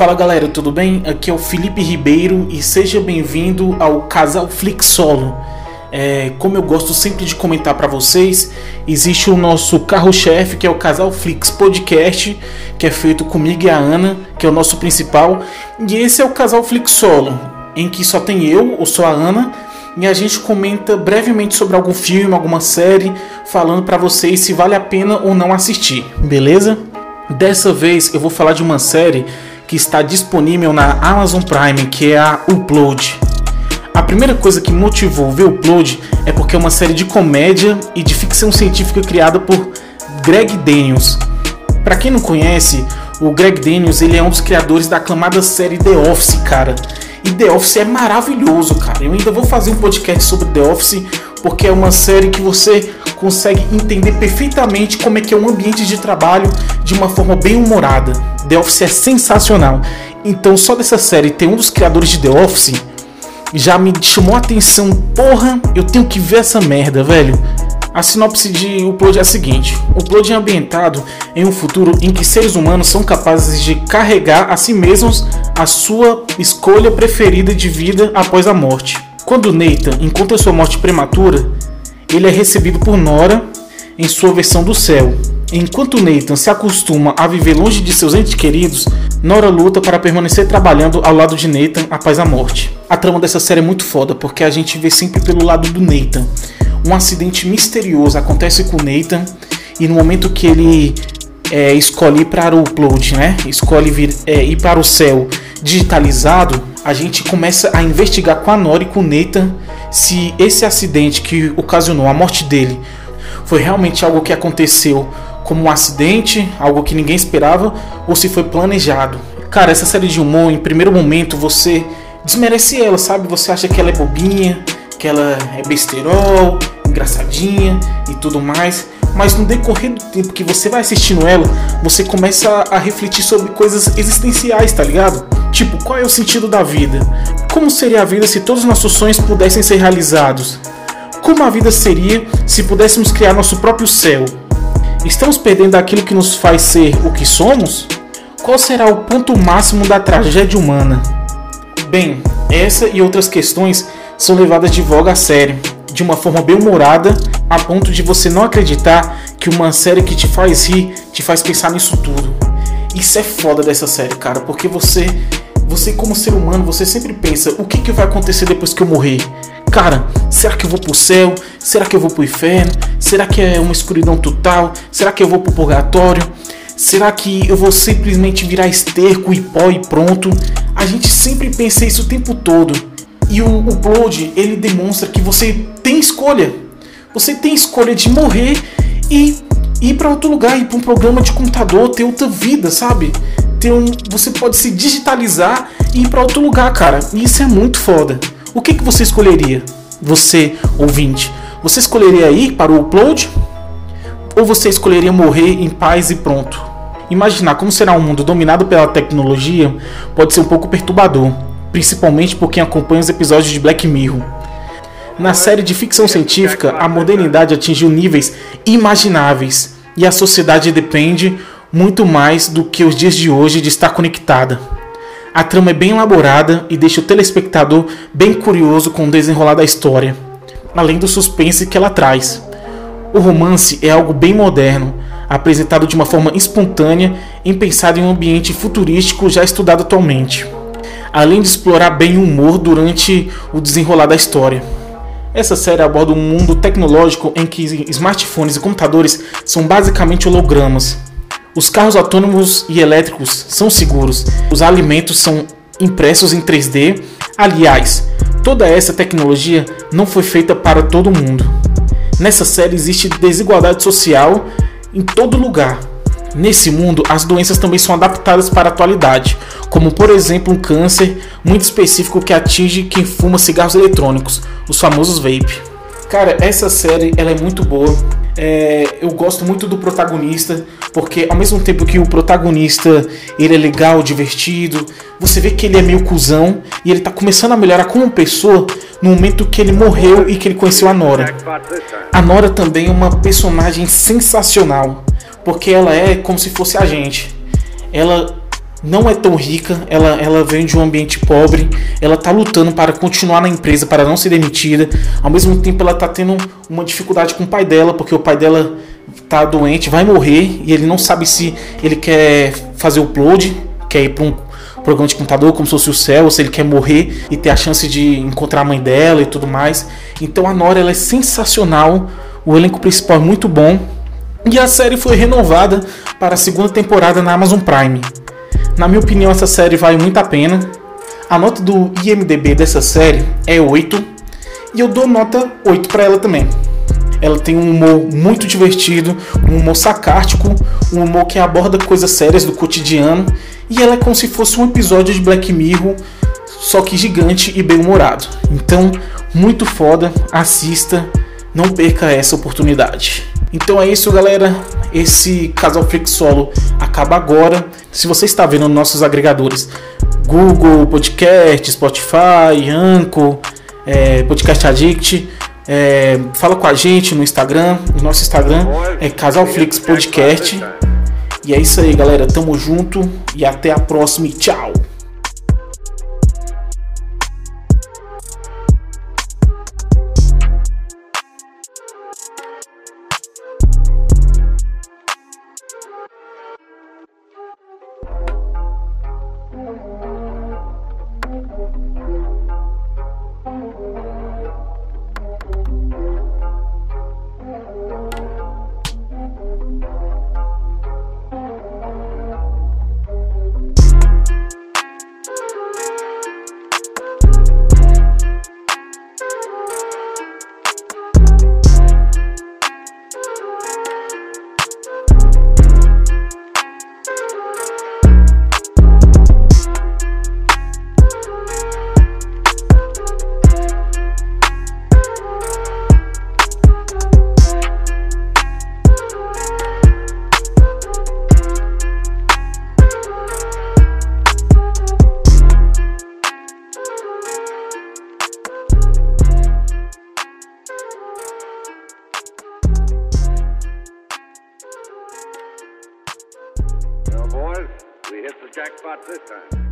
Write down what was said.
Fala galera, tudo bem? Aqui é o Felipe Ribeiro e seja bem-vindo ao Casal Flix Solo. É, como eu gosto sempre de comentar para vocês, existe o nosso carro-chefe que é o Casal Flix Podcast, que é feito comigo e a Ana, que é o nosso principal, e esse é o Casal Flix Solo, em que só tem eu, ou só a Ana, e a gente comenta brevemente sobre algum filme, alguma série, falando para vocês se vale a pena ou não assistir, beleza? Dessa vez eu vou falar de uma série que está disponível na Amazon Prime, que é a Upload. A primeira coisa que motivou ver Upload é porque é uma série de comédia e de ficção científica criada por Greg Daniels. Para quem não conhece, o Greg Daniels ele é um dos criadores da aclamada série The Office, cara. E The Office é maravilhoso, cara. Eu ainda vou fazer um podcast sobre The Office porque é uma série que você consegue entender perfeitamente como é que é um ambiente de trabalho de uma forma bem humorada. The Office é sensacional. Então, só dessa série ter um dos criadores de The Office já me chamou a atenção. Porra, eu tenho que ver essa merda, velho. A sinopse de Upload é a seguinte: Upload é ambientado em um futuro em que seres humanos são capazes de carregar a si mesmos a sua escolha preferida de vida após a morte. Quando Nathan encontra sua morte prematura, ele é recebido por Nora em sua versão do céu. Enquanto Nathan se acostuma a viver longe de seus entes queridos, Nora luta para permanecer trabalhando ao lado de Nathan após a morte. A trama dessa série é muito foda porque a gente vê sempre pelo lado do Nathan. Um acidente misterioso acontece com Nathan e no momento que ele é, escolhe ir para o upload, né? Escolhe vir, é, ir para o céu digitalizado, a gente começa a investigar com a Nora e com o Nathan se esse acidente que ocasionou a morte dele foi realmente algo que aconteceu como um acidente, algo que ninguém esperava, ou se foi planejado. Cara, essa série de humor, em primeiro momento, você desmerece ela, sabe? Você acha que ela é bobinha, que ela é besterol, engraçadinha e tudo mais. Mas no decorrer do tempo que você vai assistindo ela, você começa a refletir sobre coisas existenciais, tá ligado? Tipo, qual é o sentido da vida? Como seria a vida se todos os nossos sonhos pudessem ser realizados? Como a vida seria se pudéssemos criar nosso próprio céu? Estamos perdendo aquilo que nos faz ser o que somos? Qual será o ponto máximo da tragédia humana? Bem, essa e outras questões são levadas de voga a sério, de uma forma bem humorada, a ponto de você não acreditar que uma série que te faz rir te faz pensar nisso tudo. Isso é foda dessa série, cara, porque você, você como ser humano, você sempre pensa, o que, que vai acontecer depois que eu morrer? Cara, será que eu vou pro céu? Será que eu vou pro inferno? Será que é uma escuridão total? Será que eu vou pro purgatório? Será que eu vou simplesmente virar esterco e pó e pronto? A gente sempre pensa isso o tempo todo. E o upload, ele demonstra que você tem escolha. Você tem escolha de morrer e ir para outro lugar, ir para um programa de computador, ter outra vida, sabe? Ter um, você pode se digitalizar e ir para outro lugar, cara. E isso é muito foda. O que, que você escolheria? Você, ouvinte, você escolheria ir para o upload? Ou você escolheria morrer em paz e pronto? Imaginar como será um mundo dominado pela tecnologia pode ser um pouco perturbador, principalmente por quem acompanha os episódios de Black Mirror. Na série de ficção científica, a modernidade atingiu níveis imagináveis e a sociedade depende muito mais do que os dias de hoje de estar conectada. A trama é bem elaborada e deixa o telespectador bem curioso com o desenrolar da história, além do suspense que ela traz. O romance é algo bem moderno, apresentado de uma forma espontânea e pensado em um ambiente futurístico já estudado atualmente, além de explorar bem o humor durante o desenrolar da história. Essa série aborda um mundo tecnológico em que smartphones e computadores são basicamente hologramas, os carros autônomos e elétricos são seguros. Os alimentos são impressos em 3D. Aliás, toda essa tecnologia não foi feita para todo mundo. Nessa série existe desigualdade social em todo lugar. Nesse mundo, as doenças também são adaptadas para a atualidade, como por exemplo um câncer muito específico que atinge quem fuma cigarros eletrônicos, os famosos vape. Cara, essa série ela é muito boa. É, eu gosto muito do protagonista, porque ao mesmo tempo que o protagonista ele é legal, divertido, você vê que ele é meio cuzão e ele tá começando a melhorar como pessoa no momento que ele morreu e que ele conheceu a Nora. A Nora também é uma personagem sensacional, porque ela é como se fosse a gente. Ela não é tão rica, ela, ela vem de um ambiente pobre, ela tá lutando para continuar na empresa, para não ser demitida. Ao mesmo tempo, ela tá tendo uma dificuldade com o pai dela, porque o pai dela tá doente, vai morrer e ele não sabe se ele quer fazer o upload, quer ir para um programa de computador como se fosse o céu, ou se ele quer morrer e ter a chance de encontrar a mãe dela e tudo mais. Então a Nora ela é sensacional, o elenco principal é muito bom. E a série foi renovada para a segunda temporada na Amazon Prime. Na minha opinião, essa série vale muito a pena. A nota do IMDB dessa série é 8 e eu dou nota 8 para ela também. Ela tem um humor muito divertido, um humor sarcástico, um humor que aborda coisas sérias do cotidiano e ela é como se fosse um episódio de Black Mirror, só que gigante e bem-humorado. Então, muito foda, assista, não perca essa oportunidade. Então é isso, galera. Esse Casal Freak Solo acaba agora. Se você está vendo nos nossos agregadores Google Podcast, Spotify, Anchor, é, Podcast Addict, é, fala com a gente no Instagram. O nosso Instagram é Casalflix Podcast. E é isso aí, galera. Tamo junto e até a próxima. E tchau. This time.